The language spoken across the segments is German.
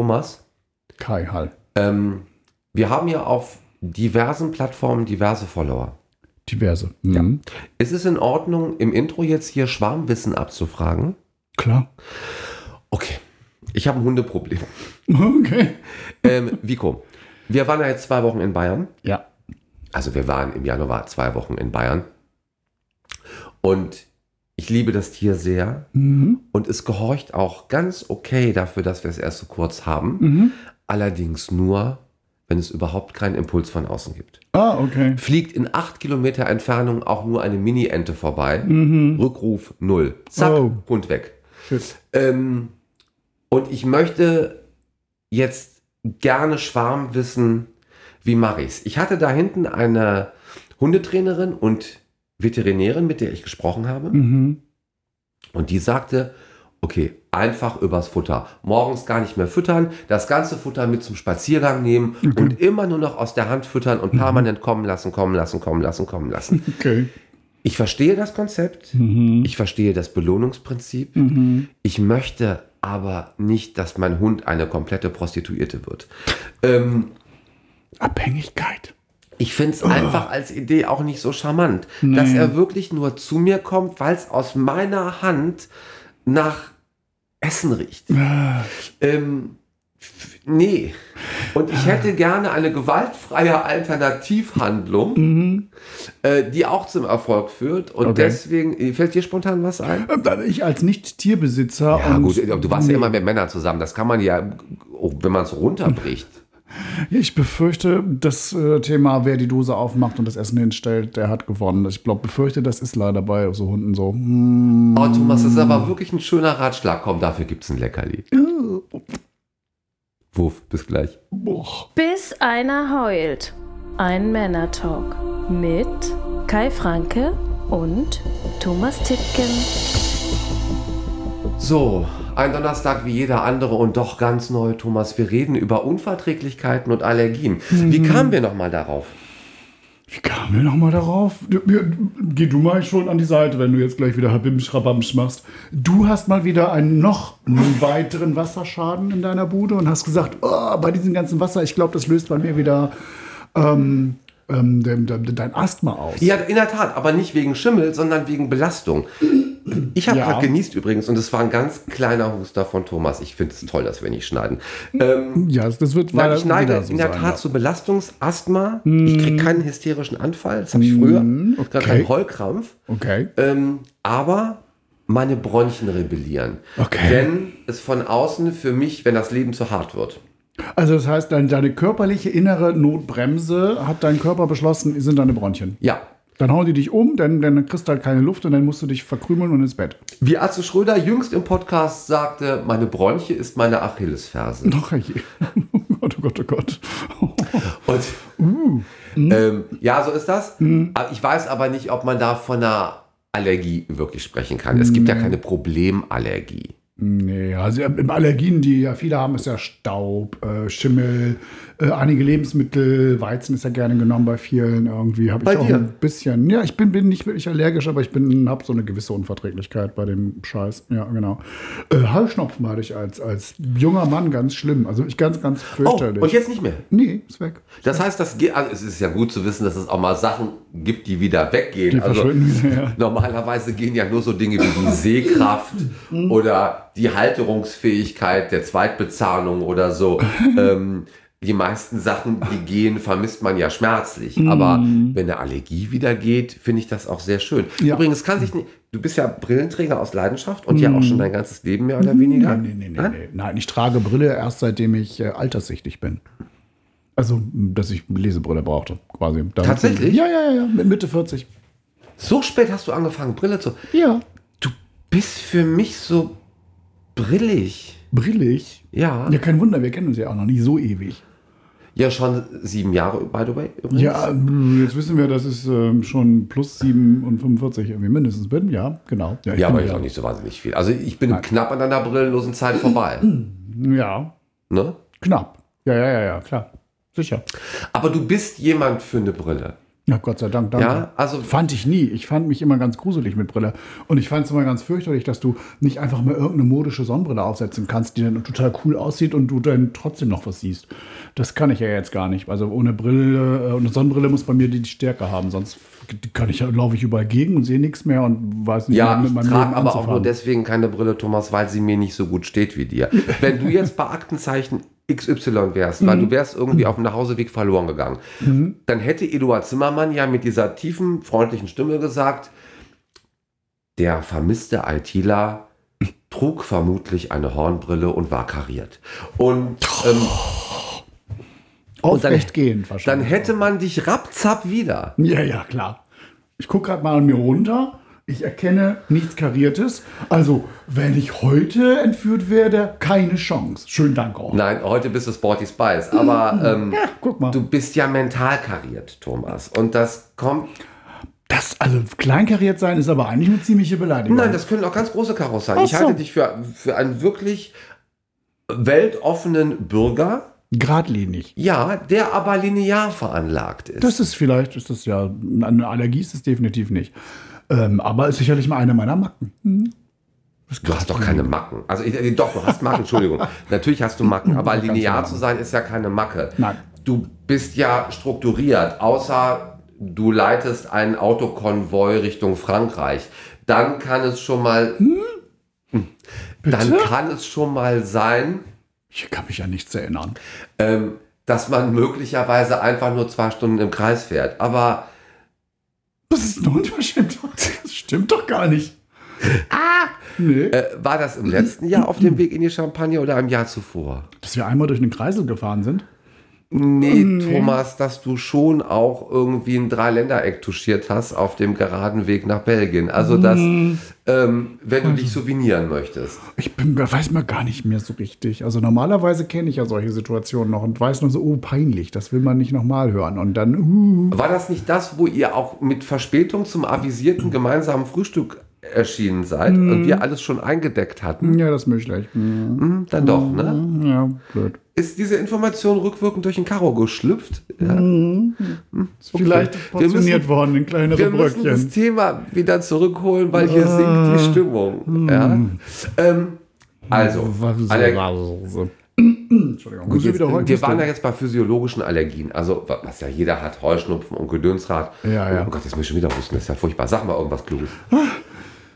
Thomas, Kai Hall. ähm, wir haben ja auf diversen Plattformen diverse Follower. Diverse. Mhm. Ist es in Ordnung, im Intro jetzt hier Schwarmwissen abzufragen? Klar. Okay. Ich habe ein Hundeproblem. Okay. Ähm, Vico, wir waren ja jetzt zwei Wochen in Bayern. Ja. Also wir waren im Januar zwei Wochen in Bayern. Und ich liebe das Tier sehr. Mhm. Und es gehorcht auch ganz okay dafür, dass wir es erst so kurz haben. Mhm. Allerdings nur, wenn es überhaupt keinen Impuls von außen gibt. Ah, okay. Fliegt in acht Kilometer Entfernung auch nur eine Mini-Ente vorbei. Rückruf null. Zack, Oh. Hund weg. Ähm, und ich möchte jetzt gerne Schwarm wissen, wie mache ich's? Ich hatte da hinten eine Hundetrainerin und Veterinärin, mit der ich gesprochen habe. Mhm. Und die sagte, okay, einfach übers Futter. Morgens gar nicht mehr füttern, das ganze Futter mit zum Spaziergang nehmen und immer nur noch aus der Hand füttern und permanent kommen lassen, kommen lassen, kommen lassen, kommen lassen. Okay. Ich verstehe das Konzept, Mhm. ich verstehe das Belohnungsprinzip. Ich möchte aber nicht, dass mein Hund eine komplette Prostituierte wird. Ähm, Abhängigkeit. Ich finde es einfach als Idee auch nicht so charmant, dass er wirklich nur zu mir kommt, weil es aus meiner Hand nach Essen riecht. Ähm, f- nee. Und ich hätte gerne eine gewaltfreie Alternativhandlung, äh, die auch zum Erfolg führt. Und Okay. deswegen, fällt dir spontan was ein? Ähm, Ich als Nicht-Tierbesitzer. Ja, und gut, du warst ja immer mit Männern zusammen. Das kann man ja, auch wenn man es runterbricht. Ich befürchte, das äh, Thema, wer die Dose aufmacht und das Essen hinstellt, der hat gewonnen. Ich glaube, befürchte, das ist leider bei so Hunden so. Hm. Oh, Thomas, das ist aber wirklich ein schöner Ratschlag. Komm, dafür gibt es ein Leckerli. Wuff, bis gleich. Boah. Bis einer heult. Ein Männer-Talk mit Kai Franke und Thomas Tittgen. So, ein Donnerstag wie jeder andere und doch ganz neu, Thomas. Wir reden über Unverträglichkeiten und Allergien. Wie kamen wir nochmal darauf? Wie kamen wir nochmal darauf? Geh du mal schon an die Seite, wenn du jetzt gleich wieder Habimsch Rabamsch machst. Du hast mal wieder einen noch einen weiteren Wasserschaden in deiner Bude und hast gesagt, oh, bei diesem ganzen Wasser, ich glaube, das löst bei mir wieder ähm, ähm, de- de- dein Asthma aus. Ja, in der Tat, aber nicht wegen Schimmel, sondern wegen Belastung. Ich habe Ja. gerade genießt übrigens und es war ein ganz kleiner Huster von Thomas. Ich finde es toll, dass wir nicht schneiden. Ähm, Ja, das wird Nein, ich neige wieder so in der Tat ja. zu Belastungsasthma. Ich kriege keinen hysterischen Anfall. Das habe ich früher. Gar okay. keinen Heulkrampf. Okay. Ähm, aber meine Bronchien rebellieren. Okay. Wenn es von außen für mich, wenn das Leben zu hart wird. Also das heißt, dein, deine körperliche innere Notbremse hat dein Körper beschlossen, sind deine Bronchien. Ja. Dann hauen die dich um, dann, dann kriegst du halt keine Luft und dann musst du dich verkrümeln und ins Bett. Wie Arze Schröder jüngst im Podcast sagte, meine Bronche ist meine Achillesferse. Ach je. Oh Gott, oh Gott, oh Gott. Und ähm, ja, so ist das. Aber Ich weiß aber nicht, ob man da von einer Allergie wirklich sprechen kann. Es gibt ja keine Problemallergie. Nee, also im Allergien, die ja viele haben, ist ja Staub, äh, Schimmel, äh, einige Lebensmittel, Weizen ist ja gerne genommen bei vielen irgendwie. Habe Bei ich auch dir? ein bisschen. Ja, ich bin, bin nicht wirklich allergisch, aber ich bin habe so eine gewisse Unverträglichkeit bei dem Scheiß. Ja, genau. Äh, Heuschnupfen hatte ich als, als junger Mann ganz schlimm. Also ich ganz, ganz Oh, fürchterlich. und jetzt nicht mehr. Nee, ist weg. Das heißt, das geht, also es ist ja gut zu wissen, dass es auch mal Sachen gibt, die wieder weggehen. Die also ja. normalerweise gehen ja nur so Dinge wie die Sehkraft oder die Halterungsfähigkeit der Zweitbezahlung oder so. ähm, die meisten Sachen, die gehen, vermisst man ja schmerzlich. Aber wenn eine Allergie wieder geht, finde ich das auch sehr schön. Ja. Übrigens kann sich nicht, du bist ja Brillenträger aus Leidenschaft und ja auch schon dein ganzes Leben mehr oder weniger. Nee, nee, nee, nee, Nein? nee. Nein, ich trage Brille erst seitdem ich äh, alterssichtig bin. Also, dass ich Lesebrille brauchte, quasi. Damit- Tatsächlich? Ja, ja, ja, ja, mit Mitte 40. So spät hast du angefangen, Brille zu. Ja. Du bist für mich so brillig. Brillig. Ja. Ja, kein Wunder, wir kennen uns ja auch noch nicht so ewig. Ja, schon sieben Jahre, by the way. Übrigens. Ja, mh, jetzt wissen wir, dass es ähm, schon plus 7 und 45 irgendwie mindestens bin. Ja, genau. Ja, ich Ja, aber ich auch nicht so wahnsinnig viel. Also ich bin knapp an deiner brillenlosen Zeit vorbei. Ja, ne? knapp. Ja, ja, ja, ja, klar. Sicher. Aber du bist jemand für eine Brille. Ja, Gott sei Dank, danke. Ja, also- fand ich nie. Ich fand mich immer ganz gruselig mit Brille. Und ich fand es immer ganz fürchterlich, dass du nicht einfach mal irgendeine modische Sonnenbrille aufsetzen kannst, die dann total cool aussieht und du dann trotzdem noch was siehst. Das kann ich ja jetzt gar nicht. Also ohne Brille, äh, ohne Sonnenbrille muss bei mir die Stärke haben. Sonst kann ich, laufe ich überall gegen und sehe nichts mehr und weiß nicht Ja, mehr ich trage aber auch nur deswegen keine Brille, Thomas, weil sie mir nicht so gut steht wie dir. Wenn du jetzt bei Aktenzeichen XY wärst, weil du wärst irgendwie auf dem Nachhauseweg verloren gegangen, dann hätte Eduard Zimmermann ja mit dieser tiefen, freundlichen Stimme gesagt, der vermisste ITler trug vermutlich eine Hornbrille und war kariert. Und ähm, Aufrecht gehen dann wahrscheinlich. hätte man dich rapzapp wieder. Ja, ja, klar. Ich gucke gerade mal an mir runter. Ich erkenne nichts Kariertes. Also, wenn ich heute entführt werde, keine Chance. Schönen Dank auch. Nein, heute bist du Sporty Spice, aber ähm, Ja, guck mal. du bist ja mental kariert, Thomas. Und das kommt Das, also kleinkariert sein ist aber eigentlich eine ziemliche Beleidigung. Nein, das können auch ganz große Karos sein. Ach Ich halte so. dich für, für einen wirklich weltoffenen Bürger, Gradlinig. ja, der aber linear veranlagt ist. Das ist vielleicht, ist das ja, eine Allergie ist es definitiv nicht. Ähm, aber ist sicherlich mal eine meiner Macken. Hm. du hast doch keine Macken. Also ich- äh, doch, du hast Macken, Entschuldigung. Natürlich hast du Macken, aber linear zu sein ist ja keine Macke. Nein. Du bist ja strukturiert, außer du leitest einen Autokonvoi Richtung Frankreich. Dann kann es schon mal, Hm? dann kann es schon mal sein, Ich kann mich an nichts erinnern. ähm, dass man möglicherweise einfach nur zwei Stunden im Kreis fährt. Aber Das ist eine Unverschämtheit. Stimmt doch gar nicht. Ah! Nee. äh, war das im letzten Jahr auf dem Weg in die Champagne oder im Jahr zuvor? Dass wir einmal durch einen Kreisel gefahren sind. Nee, Thomas, dass du schon auch irgendwie ein Dreiländereck touchiert hast auf dem geraden Weg nach Belgien. Also, dass, ähm, wenn du dich souvenieren möchtest. Ich bin, weiß mal gar nicht mehr so richtig. Also normalerweise kenne ich ja solche Situationen noch und weiß nur so, oh, peinlich, das will man nicht nochmal hören. Und dann, uh, War das nicht das, wo ihr auch mit Verspätung zum avisierten gemeinsamen Frühstück erschienen seid und wir alles schon eingedeckt hatten? ja, das möchte ich. Hm, Hm, dann doch, ne? Ja, blöd. Ist diese Information rückwirkend durch den Karo geschlüpft? Ja. Vielleicht Wir müssen- portioniert worden in kleinere Wir müssen das Bröckchen. Thema wieder zurückholen, weil hier sinkt die Stimmung. Ja? Ähm, also, Aller- Entschuldigung. Gut, jetzt, wir waren ja jetzt bei physiologischen Allergien, also wa- was ja jeder hat, Heuschnupfen und Gedönsrad. Ja, ja. Oh Gott, jetzt muss ich schon wieder husten, das ist ja furchtbar. Sag mal irgendwas Kluges.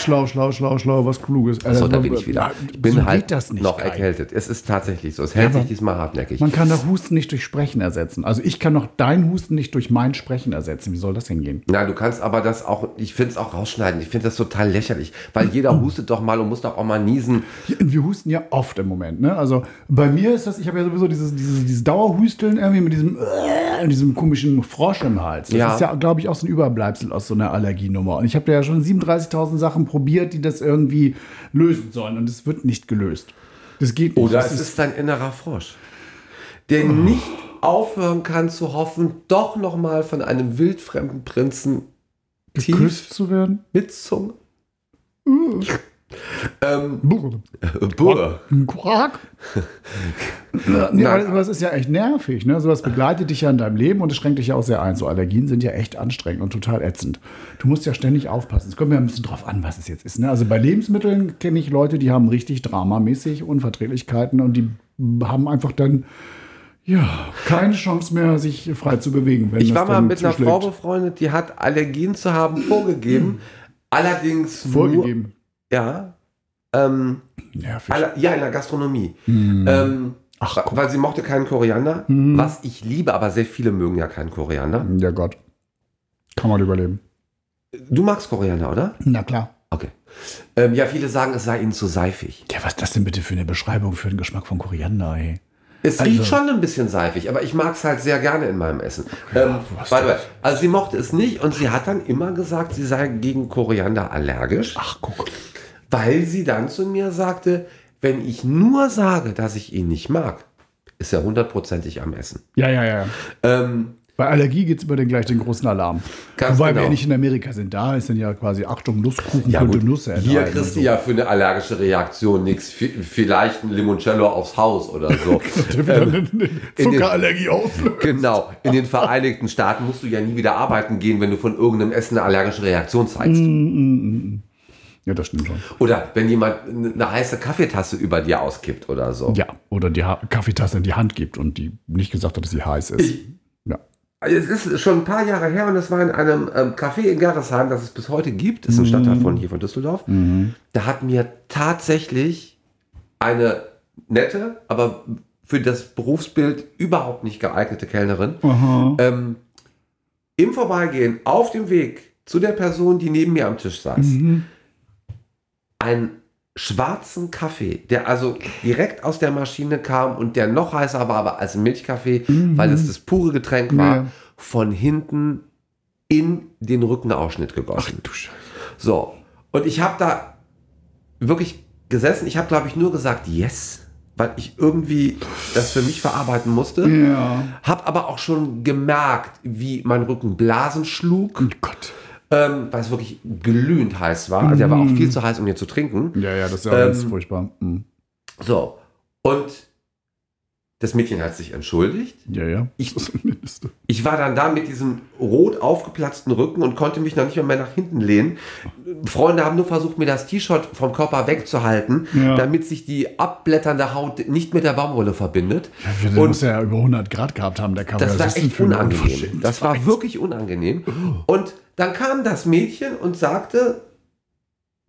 Schlau, schlau, schlau, schlau, was Kluges. So, da bin ich wieder. Ich bin so halt geht das nicht, noch Kai. erkältet. Es ist tatsächlich so. Es hält sich aber- diesmal hartnäckig. Man kann doch Husten nicht durch Sprechen ersetzen. Also ich kann doch dein Husten nicht durch mein Sprechen ersetzen. Wie soll das denn gehen? Na, du kannst aber das auch, ich finde es auch rausschneiden. Ich finde das total lächerlich, weil jeder hustet doch mal und muss doch auch mal niesen. Wir husten ja oft im Moment. Ne? Also bei mir ist das, ich habe ja sowieso dieses, dieses, dieses Dauerhusteln irgendwie mit diesem, äh, diesem komischen Frosch im Hals. Das Ja. ist ja, glaube ich, auch so ein Überbleibsel aus so einer Allergienummer. Und ich habe ja schon 37.000 Sachen probiert, die das irgendwie lösen sollen. Und es wird nicht gelöst. Das geht nicht. Oder das es ist dein innerer Frosch, der nicht aufhören kann zu hoffen, doch noch mal von einem wildfremden Prinzen tief geküsst zu werden. mit Zunge. Ähm, Brr. Burr. Quark. nee, aber es ist ja echt nervig. Ne? Sowas begleitet dich ja in deinem Leben und es schränkt dich ja auch sehr ein. So Allergien sind ja echt anstrengend und total ätzend. Du musst ja ständig aufpassen. Es kommt ja ein bisschen drauf an, was es jetzt ist. Ne? Also bei Lebensmitteln kenne ich Leute, die haben richtig dramamäßig Unverträglichkeiten und die haben einfach dann ja keine Chance mehr, sich frei zu bewegen. Wenn Ich war mal mit einer. Frau befreundet, die hat Allergien zu haben vorgegeben. Allerdings nur- vorgegeben. Ja. Ähm, Nervig. aller, ja, in der Gastronomie. Ähm, Ach, guck. weil sie mochte keinen Koriander, was ich liebe, aber sehr viele mögen ja keinen Koriander. Ja Gott. Kann man überleben. Du magst Koriander, oder? Na klar. Okay. Ähm, ja, viele sagen, es sei ihnen zu seifig. Ja, was ist das denn bitte für eine Beschreibung für den Geschmack von Koriander, ey? Es Also- riecht schon ein bisschen seifig, aber ich mag es halt sehr gerne in meinem Essen. Ähm, was by the way, also sie mochte es nicht und sie hat dann immer gesagt, sie sei gegen Koriander allergisch, Ach, guck. Weil sie dann zu mir sagte, wenn ich nur sage, dass ich ihn nicht mag, ist er hundertprozentig am Essen. Ja, ja, ja. Ähm, Bei Allergie gibt es über den gleich den großen Alarm. Ganz Wobei wir genau. ja nicht in Amerika sind. Da ist dann ja quasi Achtung, Nusskuchen Ja, könnte gut. Nüsse Hier enthalten kriegst du und ja für eine allergische Reaktion nichts. Vielleicht ein Limoncello aufs Haus oder so. so. Den- Zuckerallergie auslöst. genau. In den Vereinigten Staaten musst du ja nie wieder arbeiten gehen, wenn du von irgendeinem Essen eine allergische Reaktion zeigst. Ja, das stimmt schon. Oder wenn jemand eine heiße Kaffeetasse über dir auskippt oder so. Ja, oder die ha Kaffeetasse in die Hand gibt und die nicht gesagt hat, dass sie heiß ist. ja. Es ist schon ein paar Jahre her und es war in einem ähm, Café in Gerresheim, das es bis heute gibt. Ist ein Stadtteil von hier von Düsseldorf. Da hat mir tatsächlich eine nette, aber für das Berufsbild überhaupt nicht geeignete Kellnerin ähm, im Vorbeigehen auf dem Weg zu der Person, die neben mir am Tisch saß, einen schwarzen Kaffee, der also direkt aus der Maschine kam und der noch heißer war, aber als Milchkaffee, weil es das pure Getränk war, Ja. von hinten in den Rückenausschnitt gegossen. Du Scheiße. So, und ich habe da wirklich gesessen. Ich habe, glaube ich, nur gesagt, yes, weil ich irgendwie das für mich verarbeiten musste. Ja. Hab aber auch schon gemerkt, wie mein Rücken Blasen schlug, Oh Gott. Ähm, weil es wirklich glühend heiß war. Also der war auch viel zu heiß, um hier zu trinken. Ja, ja, das ist ja Ähm, ganz furchtbar. Mhm. So, und das Mädchen hat sich entschuldigt. Ja, ja. Ich-. Ich war dann da mit diesem rot aufgeplatzten Rücken und konnte mich noch nicht mehr, mehr nach hinten lehnen. Freunde haben nur versucht, mir das T-Shirt vom Körper wegzuhalten, Ja. damit sich die abblätternde Haut nicht mit der Baumwolle verbindet. Der Und muss ja über 100 Grad gehabt haben, der Kaffee. das war echt unangenehm. Das war wirklich unangenehm. Und dann kam das Mädchen und sagte,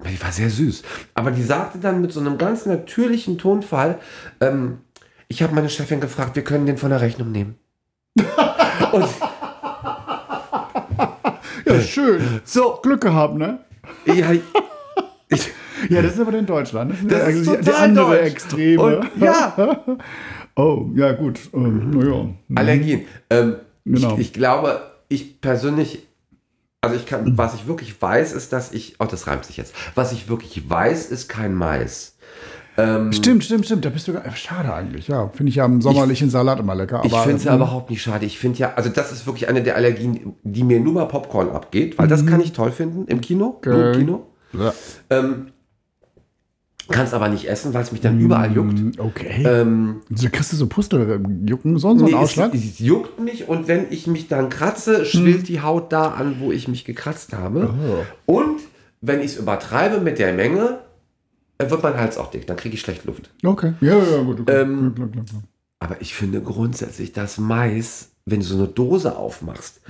die war sehr süß, aber die sagte dann mit so einem ganz natürlichen Tonfall, ähm, ich habe meine Chefin gefragt, wir können den von der Rechnung nehmen. und Ja, schön. so, Glück gehabt, ne? ja, ich, Ja, das ist aber in Deutschland. Das Das ja ist eigentlich die total andere deutsch. Extreme. Und, ja, Oh, ja, gut. Ähm, naja. Allergien. Ähm, Genau. ich, ich glaube, ich persönlich, also ich kann, was ich wirklich weiß, ist, dass ich, oh, das reimt sich jetzt. Was ich wirklich weiß, ist kein Mais. Ähm, Stimmt, stimmt, stimmt. Da bist du. gar- Schade eigentlich. Ja, finde ich ja im sommerlichen Salat immer lecker. ich finde es ja ähm, überhaupt nicht schade. Ich finde ja, also das ist wirklich eine der Allergien, die mir nur bei Popcorn abgeht, weil das kann ich toll finden im Kino. Nur im Okay. Kino. Ja. Ähm, kann es aber nicht essen, weil es mich dann überall juckt. Okay. Ähm, da kriegst du so Pusteljucken, so, so Nee, einen es, Ausschlag? es juckt mich und wenn ich mich dann kratze, schwillt die Haut da an, wo ich mich gekratzt habe. Und wenn ich es übertreibe mit der Menge, dann wird mein Hals auch dick, dann kriege ich schlecht Luft. Okay. Ja, ja, gut. Okay. Ähm, klar, klar, klar. Aber ich finde grundsätzlich, dass Mais, wenn du so eine Dose aufmachst,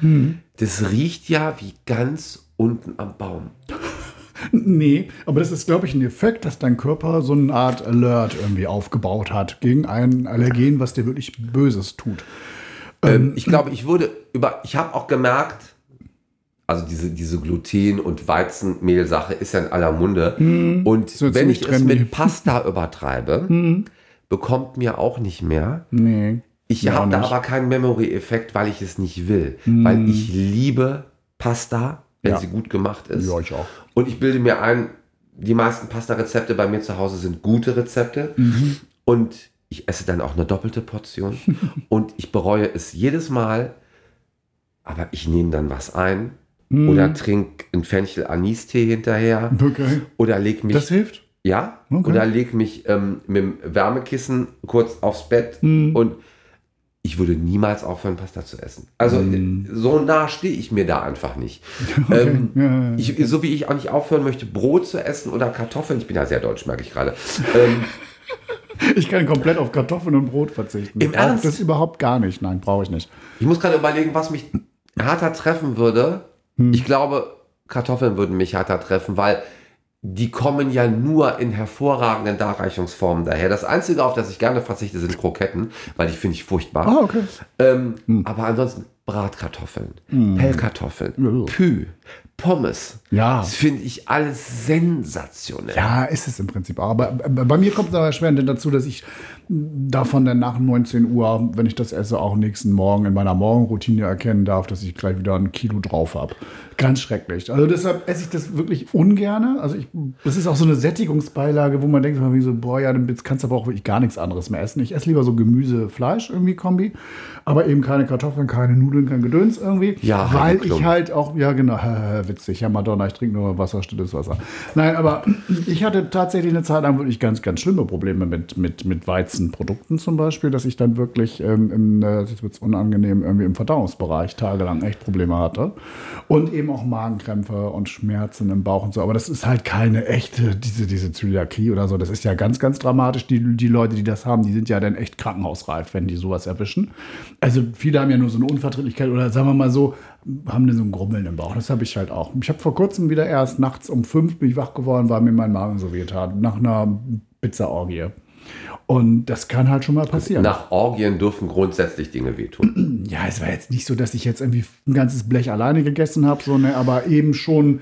das riecht ja wie ganz unten am Baum. Nee, aber das ist, glaube ich, ein Effekt, dass dein Körper so eine Art Alert irgendwie aufgebaut hat gegen ein Allergen, was dir wirklich Böses tut. Ähm, ich glaube, ich würde über, ich habe auch gemerkt, also diese, diese Gluten- und Weizenmehl-Sache ist ja in aller Munde. Und ja wenn ich ziemlich es trendy. mit Pasta übertreibe, bekommt mir auch nicht mehr. Nee. Ich habe da aber keinen Memory-Effekt, weil ich es nicht will. Weil ich liebe Pasta, wenn Ja. sie gut gemacht ist. Ja, ich auch. Und ich bilde mir ein, die meisten Pasta-Rezepte bei mir zu Hause sind gute Rezepte. Mhm. Und ich esse dann auch eine doppelte Portion. und ich bereue es jedes Mal. Aber ich nehme dann was ein. Mhm. Oder trinke einen Fenchel-Anis-Tee hinterher. Okay. Oder leg mich. Das hilft? ja? Okay. Oder leg mich ähm, mit dem Wärmekissen kurz aufs Bett. Mhm. Und ich würde niemals aufhören, Pasta zu essen. Also äh, so nah stehe ich mir da einfach nicht. Ähm, Ja, ja, ja. ich, so wie ich auch nicht aufhören möchte, Brot zu essen oder Kartoffeln. Ich bin ja sehr deutsch, merke ich gerade. Ähm, Ich kann komplett auf Kartoffeln und Brot verzichten. Im Ernst? Das überhaupt gar nicht. Nein, brauche ich nicht. ich muss gerade überlegen, was mich härter treffen würde. Hm. Ich glaube, Kartoffeln würden mich härter treffen, weil die kommen ja nur in hervorragenden Darreichungsformen daher. Das Einzige, auf das ich gerne verzichte, sind Kroketten, weil die finde ich furchtbar. Ah, okay. Ähm, Hm. Aber ansonsten Bratkartoffeln, Pellkartoffeln, Ja. Pü, Pommes. Ja. Das finde ich alles sensationell. Ja, ist es im Prinzip auch. Aber bei mir kommt es aber schwer dazu, dass ich davon dann nach 19 Uhr, wenn ich das esse, auch nächsten Morgen in meiner Morgenroutine erkennen darf, dass ich gleich wieder ein Kilo drauf habe. Ganz schrecklich. Also deshalb esse ich das wirklich ungern. Also ich, das ist auch so eine Sättigungsbeilage, wo man denkt, wie so, boah, ja, jetzt kannst du aber auch wirklich gar nichts anderes mehr essen. Ich esse lieber so Gemüse, Fleisch irgendwie Kombi, aber eben keine Kartoffeln, keine Nudeln, kein Gedöns irgendwie. Ja, weil ich halt auch, ja genau, witzig, ja Madonna, ich trinke nur Wasser, stilles Wasser. Nein, aber ich hatte tatsächlich eine Zeit lang wirklich ganz, ganz schlimme Probleme mit, mit, mit Weizenprodukten zum Beispiel, dass ich dann wirklich ähm, im, äh, jetzt wird's unangenehm, irgendwie im Verdauungsbereich tagelang echt Probleme hatte. Und eben auch Magenkrämpfe und Schmerzen im Bauch und so. Aber das ist halt keine echte, diese, diese Zöliakie oder so. Das ist ja ganz, ganz dramatisch. Die, die Leute, die das haben, die sind ja dann echt krankenhausreif, wenn die sowas erwischen. Also viele haben ja nur so eine Unverträglichkeit oder sagen wir mal so, haben dann so ein Grummeln im Bauch. Das habe ich halt auch. Ich habe vor kurzem wieder erst nachts um fünf bin ich wach geworden, weil mir mein Magen so wehtat. Nach einer Pizza-Orgie. Und das kann halt schon mal passieren. Nach Orgien dürfen grundsätzlich Dinge wehtun. Ja, es war jetzt nicht so, dass ich jetzt irgendwie ein ganzes Blech alleine gegessen habe, so, ne, aber eben schon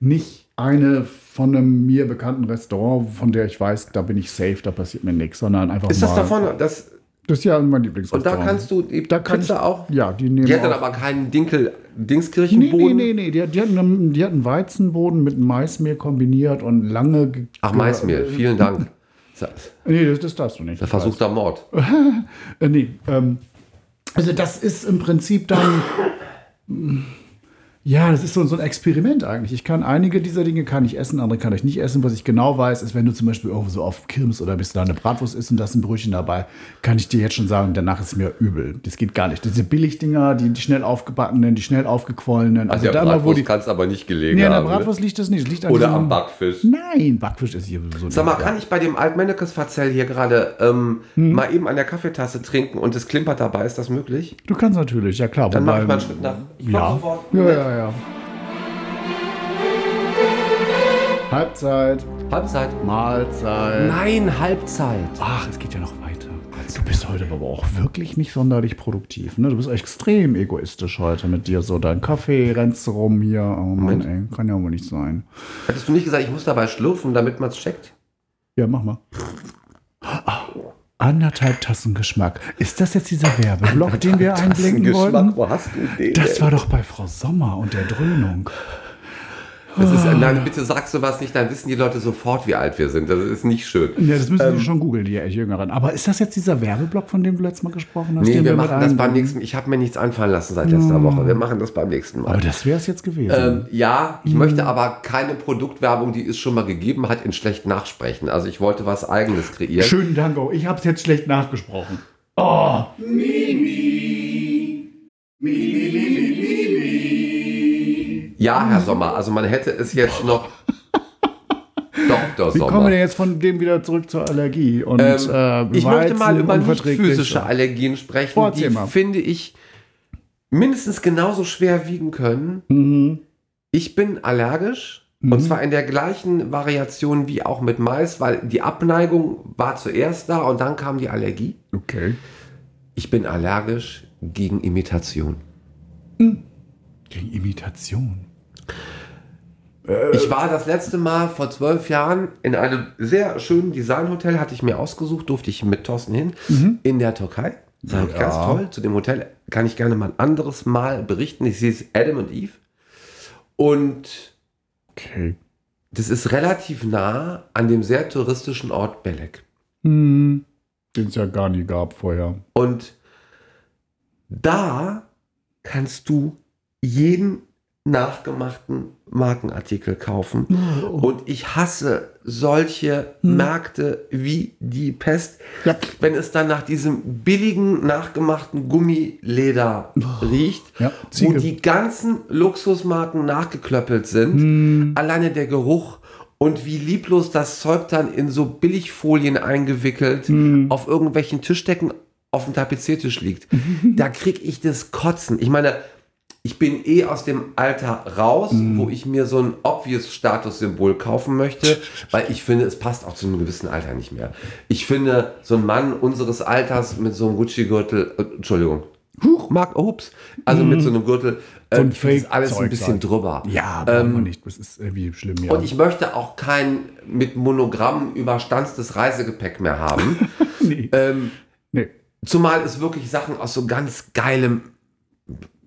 nicht eine von einem mir bekannten Restaurant, von der ich weiß, da bin ich safe, da passiert mir nichts, sondern einfach Ist das mal. davon, das, Das ist ja mein und Lieblingsrestaurant. da kannst du die Da kann Pizza ich- auch? Ja, die nehmen Die hat dann auch- aber keinen Dinkel, Nee, nee, Dingskirchenboden? nee, nee. Die, die, hatten, einen- die hatten Weizenboden mit Maismehl kombiniert und lange. ge- Ach, Maismehl, vielen Dank. Das ist Nee, das, das darfst du nicht. ein versuchter Mord. Äh, nee, ähm, also das ist im Prinzip dann. Ja, das ist so, so ein Experiment eigentlich. Ich kann einige dieser Dinge kann ich essen, andere kann ich nicht essen. Was ich genau weiß, ist, wenn du zum Beispiel irgendwo so auf Kirmes oder bist du da eine Bratwurst isst und da ist ein Brötchen dabei, kann ich dir jetzt schon sagen, danach ist mir übel. Das geht gar nicht. Diese Billigdinger, die, die schnell aufgebackenen, die schnell aufgequollenen. Also der da immer, wo Bratwurst die. kann es aber nicht gelegen Nee, an der haben. ne? Bratwurst liegt das nicht. Das liegt an Oder am Backfisch. Nein, Backfisch ist hier so. Sag mal, kann ich bei dem Altmennekes Verzell hier gerade ähm, Hm. mal eben an der Kaffeetasse trinken und es klimpert dabei? Ist das möglich? Du kannst natürlich, ja klar. Dann mach ich mal einen Schritt nach. Ich komm Ja. sofort. ja, ja, ja. Halbzeit, Halbzeit. Mahlzeit. Nein, Halbzeit. Ach, es geht ja noch weiter. Du bist heute aber auch wirklich nicht sonderlich produktiv. Ne? Du bist extrem egoistisch heute mit dir. So dein Kaffee rennst rum hier. Oh Mann, Moment. ey, kann ja wohl nicht sein. Hättest du nicht gesagt, ich muss dabei schlürfen, damit man es checkt? Ja, mach mal. Anderthalb Tassen Geschmack. Ist das jetzt dieser Werbeblock, den wir einblenden wollten? Wo hast du den? Das war doch bei Frau Sommer und der Dröhnung. Das ist, nein, bitte sagst du was nicht, dann wissen die Leute sofort, wie alt wir sind. Das ist nicht schön. Ja, das müssen Ähm, Sie schon googeln, die Jüngeren. Aber ist das jetzt dieser Werbeblock, von dem du letztes Mal gesprochen hast? Nee, den wir mit machen das beim nächsten Ich habe mir nichts einfallen lassen seit letzter Woche. Wir machen das beim nächsten Mal. Aber das wäre es jetzt gewesen. Ähm, ja, ich möchte aber keine Produktwerbung, die es schon mal gegeben hat, in schlecht nachsprechen. Also ich wollte was Eigenes kreieren. Schönen Dank, oh. Ich habe es jetzt schlecht nachgesprochen. Ja, Herr Sommer, also man hätte es jetzt noch Dr. Wie kommen wir Sommer. denn jetzt von dem wieder zurück zur Allergie? Und, Ähm, äh, ich möchte mal über nicht physische Allergien sprechen, die mal. finde ich mindestens genauso schwer wiegen können. Mhm. Ich bin allergisch und zwar in der gleichen Variation wie auch mit Mais, weil die Abneigung war zuerst da und dann kam die Allergie. Okay. Ich bin allergisch gegen Imitation. Gegen Imitation. Ich war das letzte Mal vor zwölf Jahren in einem sehr schönen Designhotel, hatte ich mir ausgesucht, durfte ich mit Thorsten hin, in der Türkei. Das war Ja. ganz toll. Zu dem Hotel kann ich gerne mal ein anderes Mal berichten. Ich sehe es Adam und Eve. Und Okay. das ist relativ nah an dem sehr touristischen Ort Belek. Hm. Den es ja gar nie gab vorher. Und da kannst du jeden nachgemachten Markenartikel kaufen. Und ich hasse solche Märkte wie die Pest. Ja. Wenn es dann nach diesem billigen, nachgemachten Gummileder riecht, Ja, wo die ganzen Luxusmarken nachgeklöppelt sind, alleine der Geruch und wie lieblos das Zeug dann in so Billigfolien eingewickelt auf irgendwelchen Tischdecken auf dem Tapeziertisch liegt. da krieg ich das Kotzen. Ich meine, ich bin eh aus dem Alter raus, wo ich mir so ein obvious Statussymbol kaufen möchte, weil ich finde, es passt auch zu einem gewissen Alter nicht mehr. Ich finde, so ein Mann unseres Alters mit so einem Gucci-Gürtel, äh, Entschuldigung, Huch, Mark, ups, also mit so einem Gürtel, äh, So ein das alles ein Fake-Zeug bisschen halt. drüber. Ja, brauchen wir nicht. Das ist irgendwie schlimm, ja. Und ich möchte auch kein mit Monogramm überstanztes Reisegepäck mehr haben. nee. ähm, nee. Zumal es wirklich Sachen aus so ganz geilem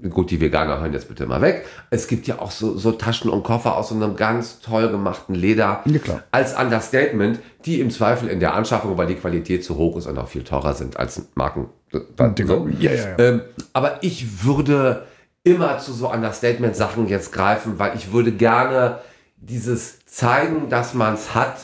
gut, die Veganer hören jetzt bitte mal weg. Es gibt ja auch so, so Taschen und Koffer aus so einem ganz toll gemachten Leder Ja, klar. als Understatement, die im Zweifel in der Anschaffung, weil die Qualität zu hoch ist und auch viel teurer sind als Marken. So. Ja, ja. Ähm, aber ich würde immer zu so Understatement-Sachen jetzt greifen, weil ich würde gerne dieses zeigen, dass man es hat,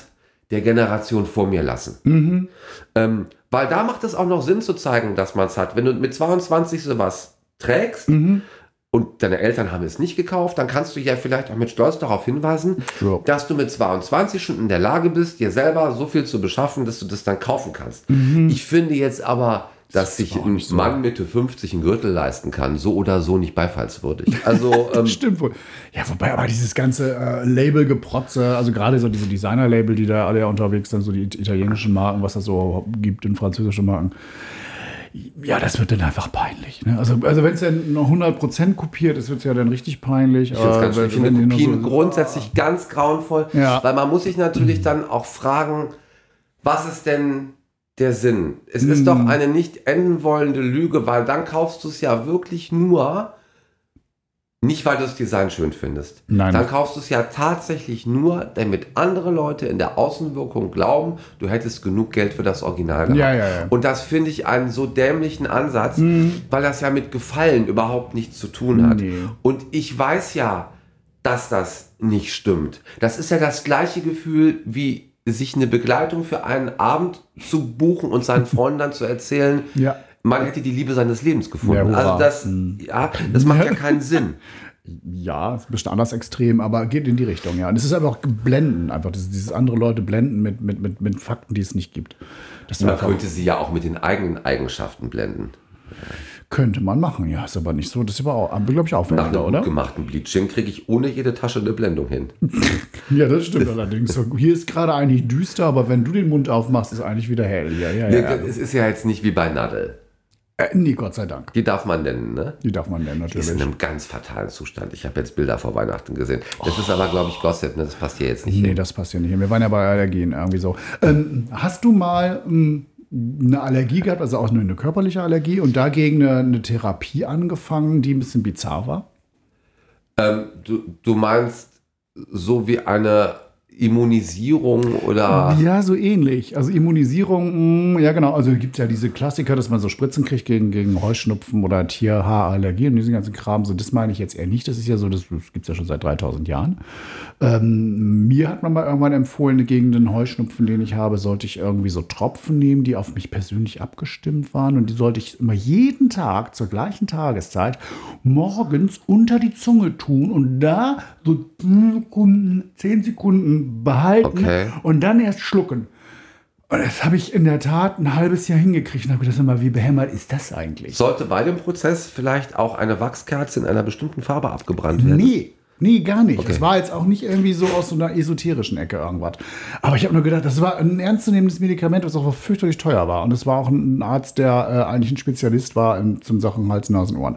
der Generation vor mir lassen. Ähm, weil da macht es auch noch Sinn zu zeigen, dass man es hat. Wenn du mit 22 sowas trägst und deine Eltern haben es nicht gekauft, dann kannst du ja vielleicht auch mit Stolz darauf hinweisen, Ja. dass du mit 22 schon in der Lage bist, dir selber so viel zu beschaffen, dass du das dann kaufen kannst. Ich finde jetzt aber, dass sich auch ein so. Mann Mitte 50 einen Gürtel leisten kann, so oder so nicht beifallswürdig. Also ähm, Stimmt wohl. Ja, wobei aber dieses ganze äh, Label-Geprotze, also gerade so diese Designer-Label, die da alle ja unterwegs sind, so die it- italienischen Marken, was das so gibt in französischen Marken. Ja, das wird dann einfach peinlich. Ne? Also, also wenn es dann noch 100% kopiert ist, wird es ja dann richtig peinlich. Ich ganz schön. Ich finde Kopien so- grundsätzlich ganz grauenvoll, Ja. weil man muss sich natürlich dann auch fragen, was ist denn der Sinn? Es ist Mhm. doch eine nicht enden wollende Lüge, weil dann kaufst du es ja wirklich nur, nicht weil du das Design schön findest. Nein. Dann kaufst du es ja tatsächlich nur, damit andere Leute in der Außenwirkung glauben, du hättest genug Geld für das Original gehabt. Ja, ja, ja. Und das finde ich einen so dämlichen Ansatz, weil das ja mit Gefallen überhaupt nichts zu tun hat. Nee. Und ich weiß ja, dass das nicht stimmt. Das ist ja das gleiche Gefühl, wie sich eine Begleitung für einen Abend zu buchen und seinen Freunden dann zu erzählen, Ja. Man hätte die Liebe seines Lebens gefunden. Ja, also das, ja, das macht ja keinen Sinn. Ja, ist ein bisschen anders extrem, aber geht in die Richtung, ja. Und es ist aber auch blenden, einfach dieses, andere Leute blenden mit, mit, mit, mit Fakten, die es nicht gibt. Das Man einfach, könnte sie ja auch mit den eigenen Eigenschaften blenden. könnte man machen, ja. Ist aber nicht so. Das ist aber auch, glaube ich, Nach aufwendiger, einem oder? gemachten Bleaching kriege ich ohne jede Tasche eine Blendung hin. Ja, das stimmt allerdings. So, Hier ist gerade eigentlich düster, aber wenn du den Mund aufmachst, ist eigentlich wieder hell. Ja, ja, ja. Es ist ja jetzt nicht wie bei Nadel. Äh, nee, Gott sei Dank. Die darf man nennen, ne? Die darf man nennen, Die ist in natürlich. einem ganz fatalen Zustand. Ich habe jetzt Bilder vor Weihnachten gesehen. Das ist aber, glaube ich, Gossip. Ne? Das passt hier jetzt nicht Nee, hin. das passt ja nicht. Wir waren ja bei Allergien irgendwie so. Ähm, hast du mal ähm, eine Allergie gehabt, also auch nur eine körperliche Allergie und dagegen eine, eine Therapie angefangen, die ein bisschen bizarr war? Ähm, du, du meinst so wie eine Immunisierung oder. Ja, so ähnlich. Also Immunisierung, mh, ja genau. Also gibt es ja diese Klassiker, dass man so Spritzen kriegt gegen, gegen Heuschnupfen oder Tierhaarallergie und diesen ganzen Kram. So, das meine ich jetzt eher nicht. Das ist ja so, das, das gibt es ja schon seit 3000 Jahren. Ähm, mir hat man mal irgendwann empfohlen, gegen den Heuschnupfen, den ich habe, sollte ich irgendwie so Tropfen nehmen, die auf mich persönlich abgestimmt waren. Und die sollte ich immer jeden Tag zur gleichen Tageszeit morgens unter die Zunge tun und da so 10 Sekunden, 10 Sekunden behalten Okay. und dann erst schlucken. Und das habe ich in der Tat ein halbes Jahr hingekriegt und habe gedacht, mal, wie behämmert ist das eigentlich? Sollte bei dem Prozess vielleicht auch eine Wachskerze in einer bestimmten Farbe abgebrannt werden? Nee, nee, gar nicht. Okay. Es war jetzt auch nicht irgendwie so aus so einer esoterischen Ecke irgendwas. Aber ich habe nur gedacht, das war ein ernstzunehmendes Medikament, was auch fürchterlich teuer war. Und es war auch ein Arzt, der äh, eigentlich ein Spezialist war in, zum Sachen Hals, Nasen, Ohren.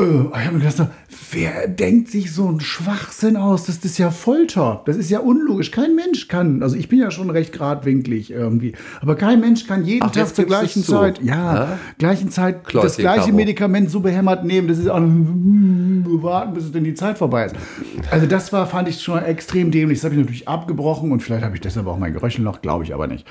Äh, ich habe mir gedacht, wer denkt sich so einen Schwachsinn aus? Das, das ist ja Folter. Das ist ja unlogisch. Kein Mensch kann. Also ich bin ja schon recht geradwinklig irgendwie. Aber kein Mensch kann jeden Ach, Tag zur gleichen. Zeit, ja, Ja? gleichen Zeit das Kläuschen, gleiche Caro. Medikament so behämmert nehmen. Das ist auch warten, bis es denn die Zeit vorbei ist. Also das war, fand ich schon extrem dämlich. Das habe ich natürlich abgebrochen und vielleicht habe ich deshalb auch mein Geröchel noch, glaube ich aber nicht.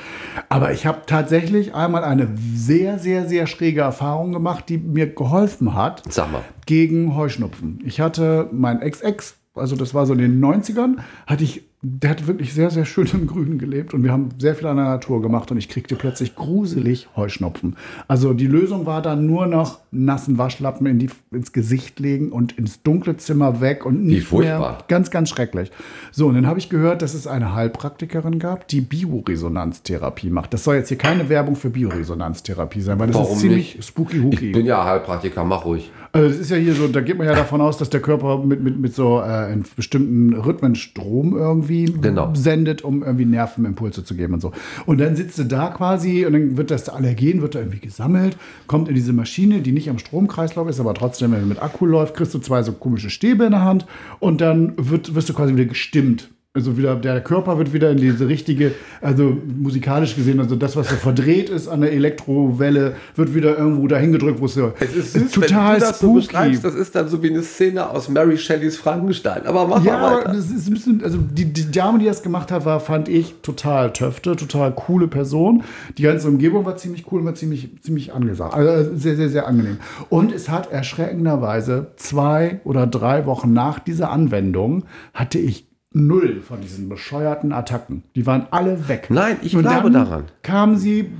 Aber ich habe tatsächlich einmal eine sehr, sehr, sehr schräge Erfahrung gemacht, die mir geholfen hat Sag mal. Gegen Heuschnupfen. Ich hatte mein Ex-Ex, also das war so in den 90ern, hatte ich, der hat wirklich sehr, sehr schön im Grünen gelebt und wir haben sehr viel an der Natur gemacht und ich kriegte plötzlich gruselig Heuschnupfen. Also die Lösung war dann nur noch nassen Waschlappen in die, ins Gesicht legen und ins dunkle Zimmer weg und nicht furchtbar. mehr. Ganz, ganz schrecklich. So, und dann habe ich gehört, dass es eine Heilpraktikerin gab, die Bioresonanztherapie macht. Das soll jetzt hier keine Werbung für Bioresonanztherapie sein, weil das Warum ist ziemlich nicht? spooky Ich hooky. bin ja Heilpraktiker, mach ruhig. Also das ist ja hier so, da geht man ja davon aus, dass der Körper mit, mit, mit so äh, bestimmten Rhythmen Strom irgendwie Genau. sendet, um irgendwie Nervenimpulse zu geben und so. Und dann sitzt du da quasi und dann wird das Allergen, wird da irgendwie gesammelt, kommt in diese Maschine, die nicht am Stromkreislauf ist, aber trotzdem, wenn du mit Akku läuft, kriegst du zwei so komische Stäbe in der Hand und dann wird, wirst du quasi wieder gestimmt. Also wieder, der Körper wird wieder in diese richtige, also musikalisch gesehen, also das, was so verdreht ist an der Elektrowelle, wird wieder irgendwo dahin gedrückt, wo es so. Es ist, ist total wenn du das spooky. so beschreibst, das ist dann so wie eine Szene aus Mary Shelleys Frankenstein. Aber mach ja, mal weiter. Das ist ein bisschen, also die, die Dame, die das gemacht hat, war, fand ich total töfte, total coole Person. Die ganze Umgebung war ziemlich cool und war ziemlich, ziemlich angesagt. Also sehr, sehr, sehr angenehm. Und es hat erschreckenderweise zwei oder drei Wochen nach dieser Anwendung hatte ich null von diesen bescheuerten Attacken. Die waren alle weg. Nein, ich und glaube daran. Kamen sie,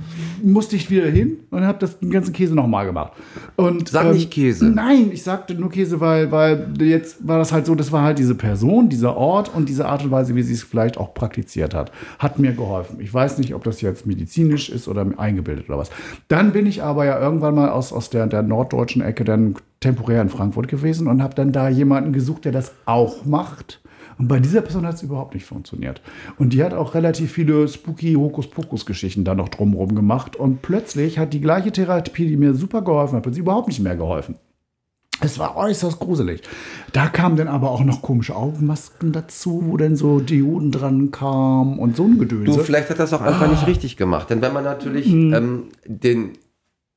musste ich wieder hin und habe das den ganzen Käse nochmal gemacht. Und, Sag ähm, nicht Käse. Nein, ich sagte nur Käse, weil, weil jetzt war das halt so, das war halt diese Person, dieser Ort und diese Art und Weise, wie sie es vielleicht auch praktiziert hat, hat mir geholfen. Ich weiß nicht, ob das jetzt medizinisch ist oder eingebildet oder was. Dann bin ich aber ja irgendwann mal aus, aus der, der norddeutschen Ecke dann temporär in Frankfurt gewesen und habe dann da jemanden gesucht, der das auch macht und bei dieser Person hat es überhaupt nicht funktioniert. Und die hat auch relativ viele spooky Hokuspokus-Geschichten da noch drumherum gemacht. Und plötzlich hat die gleiche Therapie, die mir super geholfen hat, plötzlich überhaupt nicht mehr geholfen. Es war äußerst gruselig. Da kamen dann aber auch noch komische Augenmasken dazu, wo dann so Dioden dran kamen und so ein Gedöns. Du, vielleicht hat das auch einfach ah. nicht richtig gemacht. Denn wenn man natürlich mhm. ähm, den,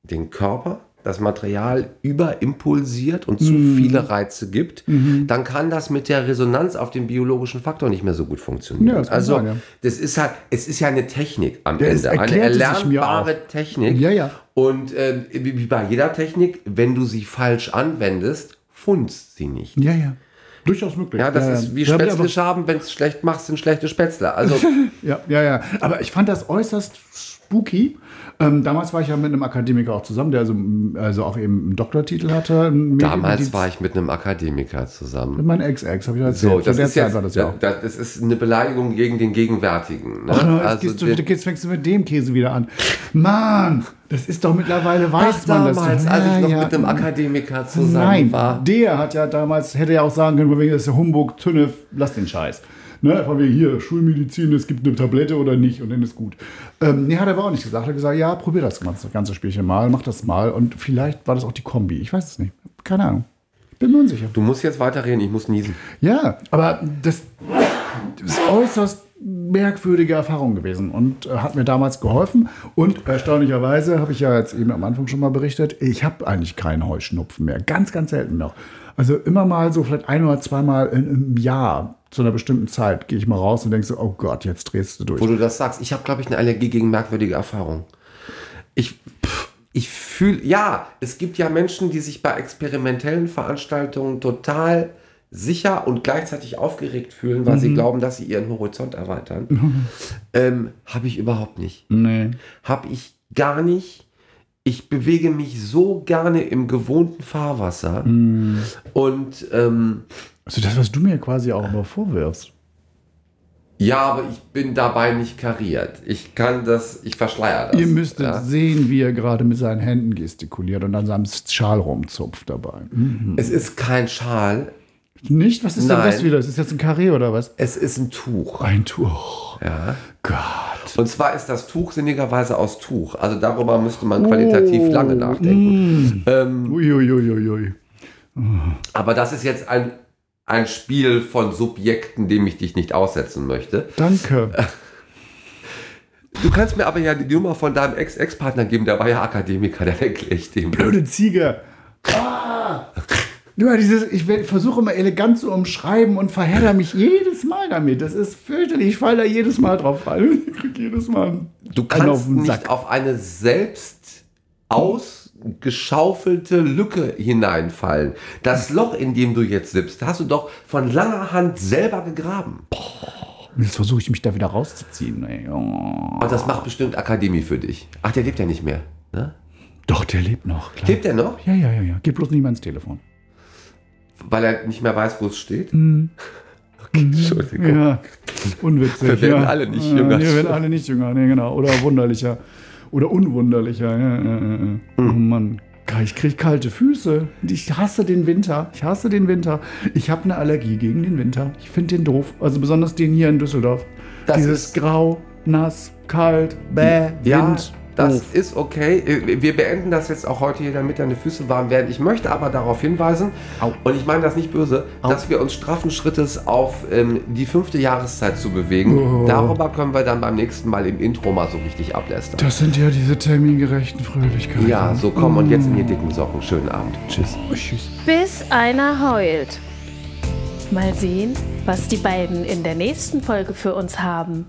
den Körper das Material überimpulsiert und zu mm. viele Reize gibt, mm dann kann das mit der Resonanz auf den biologischen Faktor nicht mehr so gut funktionieren. Ja, das also sein, ja. das ist halt, es ist ja eine Technik am das Ende, eine erlernbare Technik. Ja, ja. Und äh, wie bei jeder Technik, wenn du sie falsch anwendest, funzt sie nicht. Ja, ja. Durchaus möglich. Ja, das ja, ist wie Spätzle schaben, wenn es schlecht machst, sind schlechte Spätzle. Also ja, ja, ja. Aber ich fand das äußerst spooky ähm, damals war ich ja mit einem Akademiker auch zusammen, der also, also auch eben einen Doktortitel hatte. Damals war ich mit einem Akademiker zusammen. Mit meinem Ex-Ex, habe ich erzählt. So, das, ist jetzt, das, ja das, das, ist eine Beleidigung gegen den Gegenwärtigen. Ne? Ach, also gehst du, jetzt fängst du mit dem Käse wieder an. Mann, das ist doch mittlerweile weiß Ach, man damals, das. als ich noch ja, mit einem Akademiker zusammen Nein, war. Der hat ja damals, hätte ja auch sagen können, wegen das ist Humbug, Tünnef, lass den Scheiß. Ne, von mir hier, Schulmedizin, es gibt eine Tablette oder nicht und dann ist gut. Ähm, nee, hat er aber auch nicht gesagt. Er hat gesagt, ja, probier das ganze Spielchen mal, mach das mal. Und vielleicht war das auch die Kombi. Ich weiß es nicht. Keine Ahnung. Bin mir unsicher. Du musst jetzt weiterreden, ich muss niesen. Ja, aber das, das ist äußerst merkwürdige Erfahrung gewesen und äh, hat mir damals geholfen. Und erstaunlicherweise habe ich ja jetzt eben am Anfang schon mal berichtet, ich habe eigentlich keinen Heuschnupfen mehr. Ganz, ganz selten noch. Also immer mal so vielleicht ein oder zweimal im Jahr zu einer bestimmten Zeit gehe ich mal raus und denke so, oh Gott, jetzt drehst du durch. Wo du das sagst, ich habe, glaube ich, eine Allergie gegen merkwürdige Erfahrungen. Ich, ich fühle, ja, es gibt ja Menschen, die sich bei experimentellen Veranstaltungen total sicher und gleichzeitig aufgeregt fühlen, weil mhm. sie glauben, dass sie ihren Horizont erweitern. Mhm. Ähm, habe ich überhaupt nicht. Nee. Habe ich gar nicht ich bewege mich so gerne im gewohnten Fahrwasser. Mm. Und ähm, also das, was du mir quasi auch immer vorwirfst. Ja, aber ich bin dabei nicht kariert. Ich kann das, ich verschleier das. Ihr müsstet ja. sehen, wie er gerade mit seinen Händen gestikuliert und an seinem Schal rumzupft dabei. Mhm. Es ist kein Schal. Nicht? Was ist Nein. denn das wieder? Ist das jetzt ein Karree oder was? Es ist ein Tuch. Ein Tuch. Ja. Gott. Und zwar ist das Tuch sinnigerweise aus Tuch. Also darüber müsste man qualitativ oh. lange nachdenken. Mm. Ähm, Uiuiuiui. Aber das ist jetzt ein, ein Spiel von Subjekten, dem ich dich nicht aussetzen möchte. Danke. Du kannst mir aber ja die Nummer von deinem Ex-Ex-Partner geben, der war ja Akademiker, der erkläre ich dem. Blöde Ziege. Ah! Nur dieses, ich versuche immer elegant zu umschreiben und verhedder mich jedes Mal damit. Das ist fürchterlich. Ich falle da jedes Mal drauf rein. Ich krieg jedes Mal. Du kannst auf nicht auf eine selbst ausgeschaufelte Lücke hineinfallen. Das Loch, in dem du jetzt sitzt, hast du doch von langer Hand selber gegraben. Jetzt versuche ich mich da wieder rauszuziehen. Ey. Oh. Und das macht bestimmt Akademie für dich. Ach, der lebt ja nicht mehr. Ne? Doch, der lebt noch. Klar. Lebt er noch? Ja, ja, ja, ja. Geht bloß nicht mehr ins Telefon. Weil er nicht mehr weiß, wo es steht? Mhm. Okay, Entschuldigung. Ja, unwitzig. Wir werden ja. alle nicht jünger. Wir werden alle nicht jünger, nee, genau. Oder wunderlicher. Oder unwunderlicher. Ja, ja. Mhm. Oh Mann. Ich kriege kalte Füße. Ich hasse den Winter. Ich hasse den Winter. Ich habe eine Allergie gegen den Winter. Ich finde den doof. Also besonders den hier in Düsseldorf. Das Dieses Grau, nass, kalt, bäh, ja, Wind. Das ist okay. Äh, Wir beenden das jetzt auch heute hier, damit deine Füße warm werden. Ich möchte aber darauf hinweisen, Au. und ich meine das nicht böse, Au. dass wir uns straffen Schrittes auf ähm, die fünfte Jahreszeit zu bewegen. Oh. Darüber können wir dann beim nächsten Mal im Intro mal so richtig ablästern. Das sind ja diese termingerechten Fröhlichkeiten. Ja, so komm und jetzt in die dicken Socken. Schönen Abend. Tschüss. Oh, tschüss. Bis einer heult. Mal sehen, was die beiden in der nächsten Folge für uns haben.